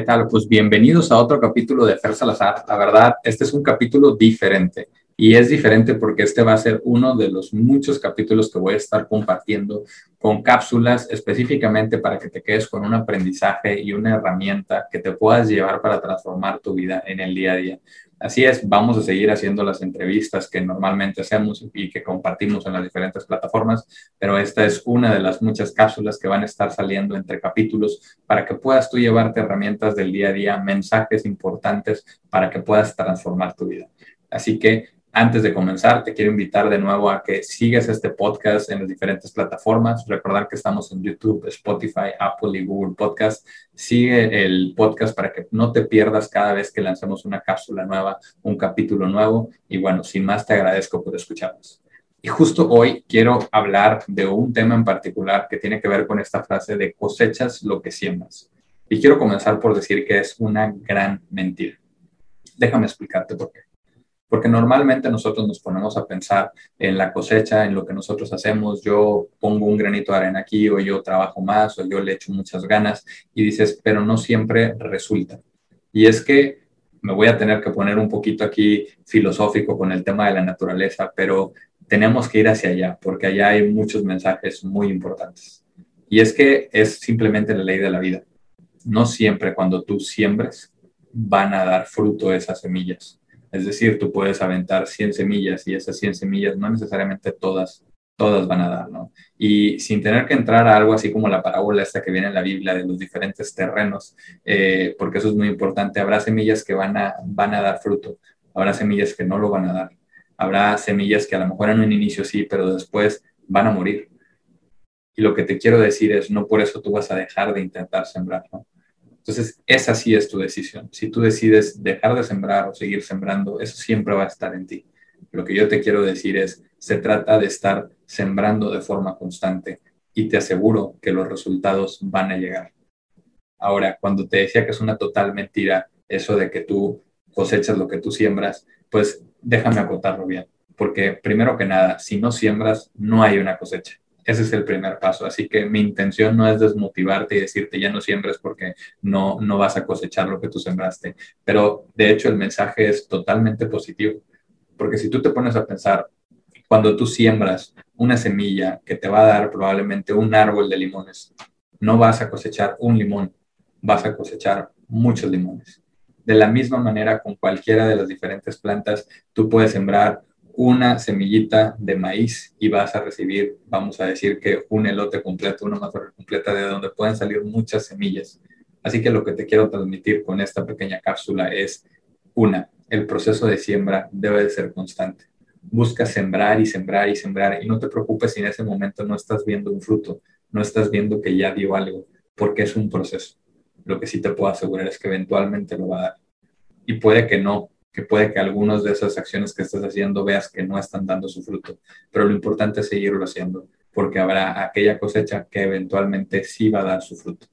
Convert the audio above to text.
tal? Pues bienvenidos a otro capítulo de Fer Salazar. La verdad, este es un capítulo diferente y es diferente porque este va a ser uno de los muchos capítulos que voy a estar compartiendo con cápsulas específicamente para que te quedes con un aprendizaje y una herramienta que te puedas llevar para transformar tu vida en el día a día. Así es, vamos a seguir haciendo las entrevistas que normalmente hacemos y que compartimos en las diferentes plataformas, pero esta es una de las muchas cápsulas que van a estar saliendo entre capítulos para que puedas tú llevarte herramientas del día a día, mensajes importantes para que puedas transformar tu vida. Así que antes de comenzar, te quiero invitar de nuevo a que sigas este podcast en las diferentes plataformas. Recordar que estamos en YouTube, Spotify, Apple y Google Podcast. Sigue el podcast para que no te pierdas cada vez que lancemos una cápsula nueva, un capítulo nuevo. Y bueno, sin más, te agradezco por escucharnos. Y justo hoy quiero hablar de un tema en particular que tiene que ver con esta frase de cosechas lo que siembras. Y quiero comenzar por decir que es una gran mentira. Déjame explicarte por qué porque normalmente nosotros nos ponemos a pensar en la cosecha, en lo que nosotros hacemos, yo pongo un granito de arena aquí o yo trabajo más o yo le echo muchas ganas y dices, pero no siempre resulta. Y es que me voy a tener que poner un poquito aquí filosófico con el tema de la naturaleza, pero tenemos que ir hacia allá porque allá hay muchos mensajes muy importantes. Y es que es simplemente la ley de la vida. No siempre cuando tú siembres van a dar fruto esas semillas es decir, tú puedes aventar 100 semillas y esas 100 semillas no necesariamente todas, todas van a dar, ¿no? Y sin tener que entrar a algo así como la parábola esta que viene en la Biblia de los diferentes terrenos, eh, porque eso es muy importante, habrá semillas que van a, van a dar fruto, habrá semillas que no lo van a dar, habrá semillas que a lo mejor en un inicio sí, pero después van a morir. Y lo que te quiero decir es, no por eso tú vas a dejar de intentar sembrar, ¿no? Entonces, esa sí es tu decisión. Si tú decides dejar de sembrar o seguir sembrando, eso siempre va a estar en ti. Lo que yo te quiero decir es, se trata de estar sembrando de forma constante y te aseguro que los resultados van a llegar. Ahora, cuando te decía que es una total mentira eso de que tú cosechas lo que tú siembras, pues déjame acotarlo bien, porque primero que nada, si no siembras, no hay una cosecha. Ese es el primer paso. Así que mi intención no es desmotivarte y decirte ya no siembres porque no, no vas a cosechar lo que tú sembraste. Pero de hecho el mensaje es totalmente positivo. Porque si tú te pones a pensar, cuando tú siembras una semilla que te va a dar probablemente un árbol de limones, no vas a cosechar un limón, vas a cosechar muchos limones. De la misma manera, con cualquiera de las diferentes plantas, tú puedes sembrar una semillita de maíz y vas a recibir, vamos a decir que un elote completo, una mazorca completa de donde pueden salir muchas semillas. Así que lo que te quiero transmitir con esta pequeña cápsula es, una, el proceso de siembra debe de ser constante. Busca sembrar y sembrar y sembrar y no te preocupes si en ese momento no estás viendo un fruto, no estás viendo que ya dio algo, porque es un proceso. Lo que sí te puedo asegurar es que eventualmente lo va a dar. Y puede que no, que puede que algunas de esas acciones que estás haciendo veas que no están dando su fruto, pero lo importante es seguirlo haciendo, porque habrá aquella cosecha que eventualmente sí va a dar su fruto.